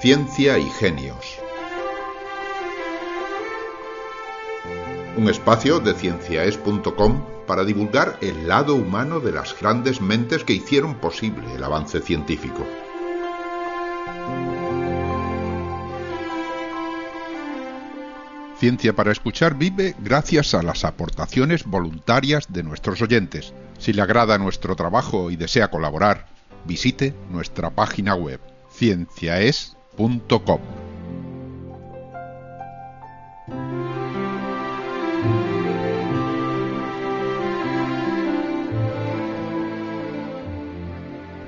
Ciencia y Genios. Un espacio de cienciaes.com para divulgar el lado humano de las grandes mentes que hicieron posible el avance científico. Ciencia para Escuchar vive gracias a las aportaciones voluntarias de nuestros oyentes. Si le agrada nuestro trabajo y desea colaborar, visite nuestra página web cienciaes.com.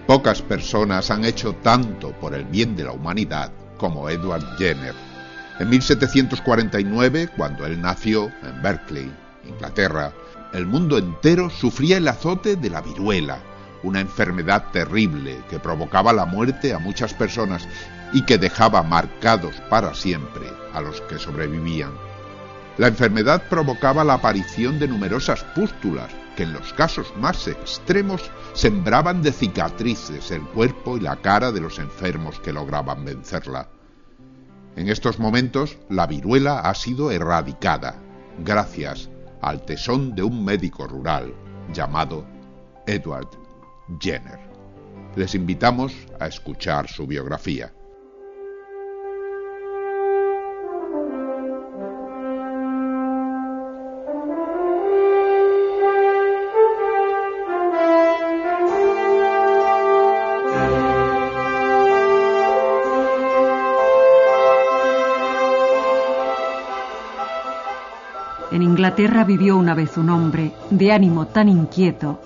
Pocas personas han hecho tanto por el bien de la humanidad como Edward Jenner. En 1749, cuando él nació en Berkeley, Inglaterra, el mundo entero sufría el azote de la viruela, una enfermedad terrible que provocaba la muerte a muchas personas y que dejaba marcados para siempre a los que sobrevivían. La enfermedad provocaba la aparición de numerosas pústulas que en los casos más extremos sembraban de cicatrices el cuerpo y la cara de los enfermos que lograban vencerla. En estos momentos, la viruela ha sido erradicada gracias al tesón de un médico rural llamado Edward Jenner. Les invitamos a escuchar su biografía. Inglaterra vivió una vez un hombre de ánimo tan inquieto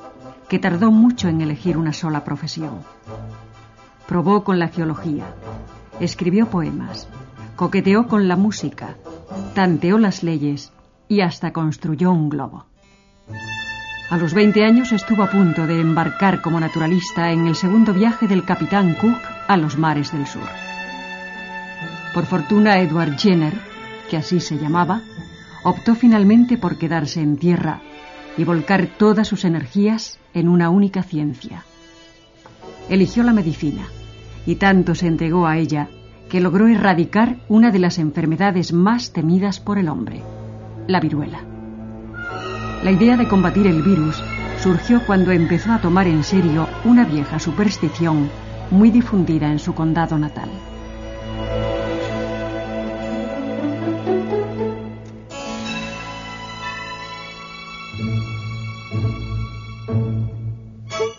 que tardó mucho en elegir una sola profesión. Probó con la geología, escribió poemas, coqueteó con la música, tanteó las leyes y hasta construyó un globo. A los 20 años estuvo a punto de embarcar como naturalista en el segundo viaje del capitán Cook a los mares del sur. Por fortuna, Edward Jenner, que así se llamaba, optó finalmente por quedarse en tierra y volcar todas sus energías en una única ciencia. Eligió la medicina y tanto se entregó a ella que logró erradicar una de las enfermedades más temidas por el hombre, la viruela. La idea de combatir el virus surgió cuando empezó a tomar en serio una vieja superstición muy difundida en su condado natal.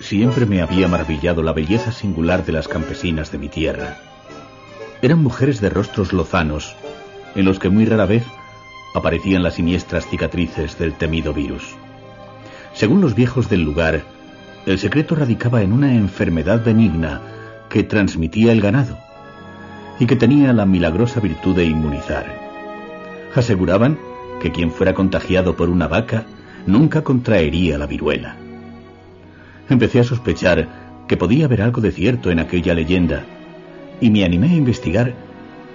Siempre me había maravillado la belleza singular de las campesinas de mi tierra. Eran mujeres de rostros lozanos, en los que muy rara vez aparecían las siniestras cicatrices del temido virus. Según los viejos del lugar, el secreto radicaba en una enfermedad benigna que transmitía el ganado y que tenía la milagrosa virtud de inmunizar. Aseguraban que quien fuera contagiado por una vaca nunca contraería la viruela. Empecé a sospechar que podía haber algo de cierto en aquella leyenda y me animé a investigar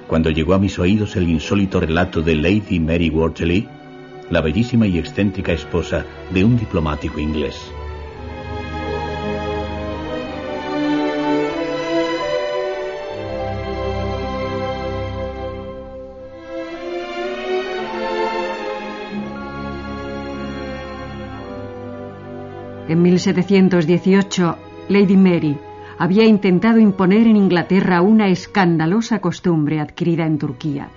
cuando llegó a mis oídos el insólito relato de Lady Mary Wortley, la bellísima y excéntrica esposa de un diplomático inglés. En 1718, Lady Mary había intentado imponer en Inglaterra una escandalosa costumbre adquirida en Turquía,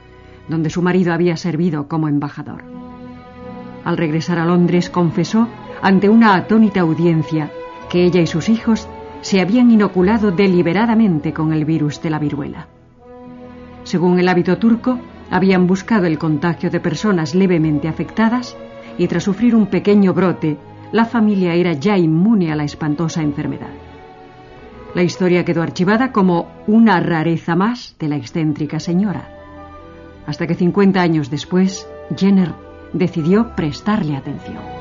donde su marido había servido como embajador. Al regresar a Londres confesó ante una atónita audiencia que ella y sus hijos se habían inoculado deliberadamente con el virus de la viruela. Según el hábito turco, habían buscado el contagio de personas levemente afectadas y tras sufrir un pequeño brote la familia era ya inmune a la espantosa enfermedad. La historia quedó archivada como una rareza más de la excéntrica señora, hasta que 50 años después, Jenner decidió prestarle atención.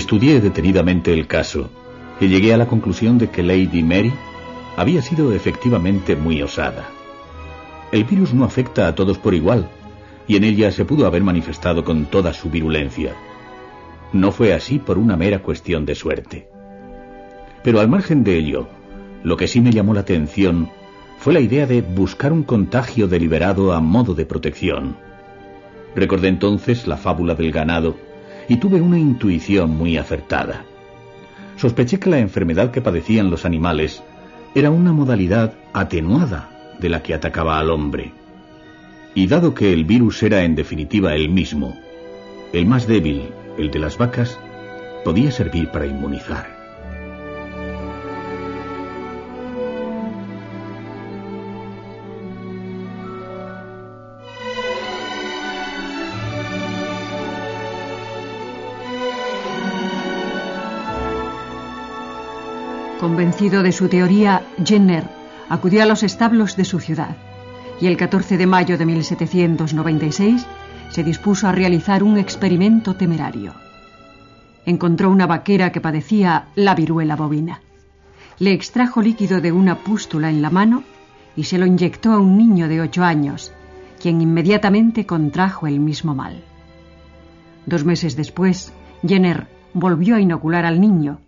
Estudié detenidamente el caso y llegué a la conclusión de que Lady Mary había sido efectivamente muy osada. El virus no afecta a todos por igual, y en ella se pudo haber manifestado con toda su virulencia. No fue así por una mera cuestión de suerte. Pero al margen de ello, lo que sí me llamó la atención fue la idea de buscar un contagio deliberado a modo de protección. Recordé entonces la fábula del ganado y tuve una intuición muy acertada. Sospeché que la enfermedad que padecían los animales era una modalidad atenuada de la que atacaba al hombre. Y dado que el virus era en definitiva el mismo, el más débil, el de las vacas, podía servir para inmunizar. Convencido de su teoría, Jenner acudió a los establos de su ciudad y el 14 de mayo de 1796 se dispuso a realizar un experimento temerario. Encontró una vaquera que padecía la viruela bovina. Le extrajo líquido de una pústula en la mano y se lo inyectó a un niño de ocho años, quien inmediatamente contrajo el mismo mal. Dos meses después, Jenner volvió a inocular al niño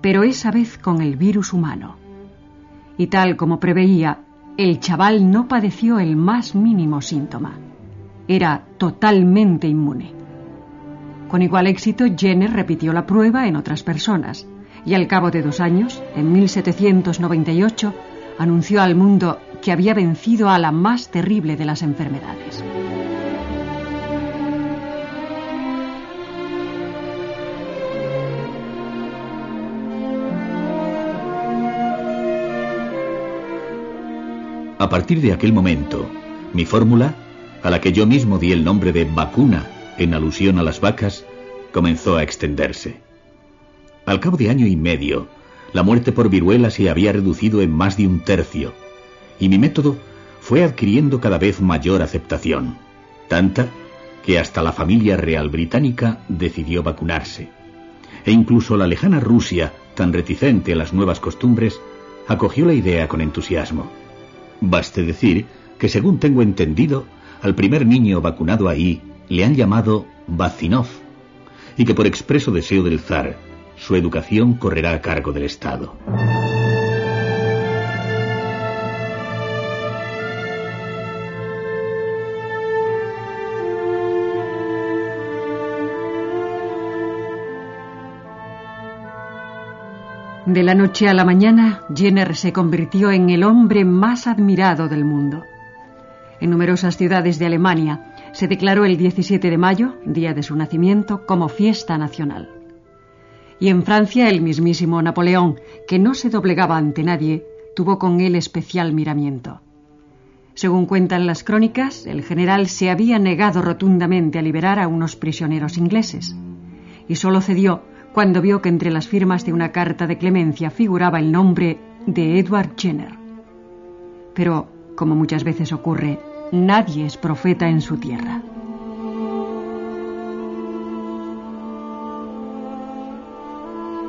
pero esa vez con el virus humano. Y tal como preveía, el chaval no padeció el más mínimo síntoma. Era totalmente inmune. Con igual éxito, Jenner repitió la prueba en otras personas y al cabo de dos años, en 1798, anunció al mundo que había vencido a la más terrible de las enfermedades. A partir de aquel momento, mi fórmula, a la que yo mismo di el nombre de vacuna en alusión a las vacas, comenzó a extenderse. Al cabo de año y medio, la muerte por viruela se había reducido en más de un tercio, y mi método fue adquiriendo cada vez mayor aceptación, tanta que hasta la familia real británica decidió vacunarse, e incluso la lejana Rusia, tan reticente a las nuevas costumbres, acogió la idea con entusiasmo. Baste decir que, según tengo entendido, al primer niño vacunado ahí le han llamado Bazinov y que por expreso deseo del zar, su educación correrá a cargo del Estado. De la noche a la mañana, Jenner se convirtió en el hombre más admirado del mundo. En numerosas ciudades de Alemania se declaró el 17 de mayo, día de su nacimiento, como fiesta nacional. Y en Francia el mismísimo Napoleón, que no se doblegaba ante nadie, tuvo con él especial miramiento. Según cuentan las crónicas, el general se había negado rotundamente a liberar a unos prisioneros ingleses, y solo cedió cuando vio que entre las firmas de una carta de clemencia figuraba el nombre de Edward Jenner. Pero, como muchas veces ocurre, nadie es profeta en su tierra.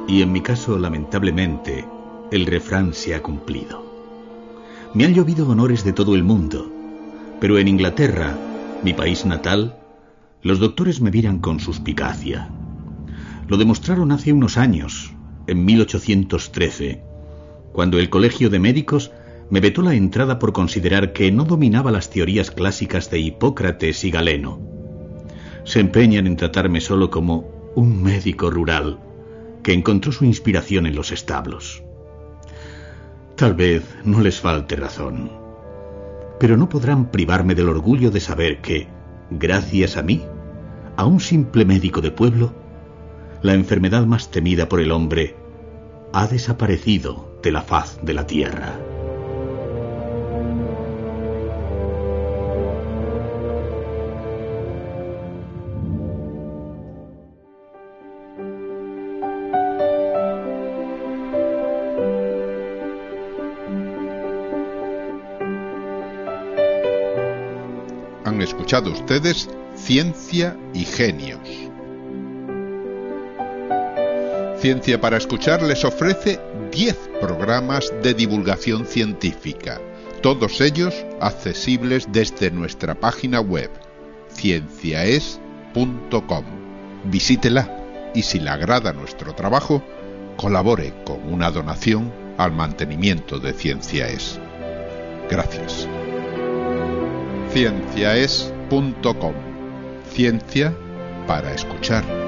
Y en mi caso, lamentablemente, el refrán se ha cumplido. Me han llovido honores de todo el mundo, pero en Inglaterra, mi país natal, los doctores me miran con suspicacia lo demostraron hace unos años, en 1813, cuando el Colegio de Médicos me vetó la entrada por considerar que no dominaba las teorías clásicas de Hipócrates y Galeno. Se empeñan en tratarme solo como un médico rural que encontró su inspiración en los establos. Tal vez no les falte razón, pero no podrán privarme del orgullo de saber que, gracias a mí, a un simple médico de pueblo, la enfermedad más temida por el hombre, ha desaparecido de la faz de la tierra. Han escuchado ustedes Ciencia y Genios Ciencia para Escuchar les ofrece 10 programas de divulgación científica, todos ellos accesibles desde nuestra página web cienciaes.com. Visítela y si le agrada nuestro trabajo, colabore con una donación al mantenimiento de Cienciaes. Gracias. Cienciaes.com. Ciencia para escuchar.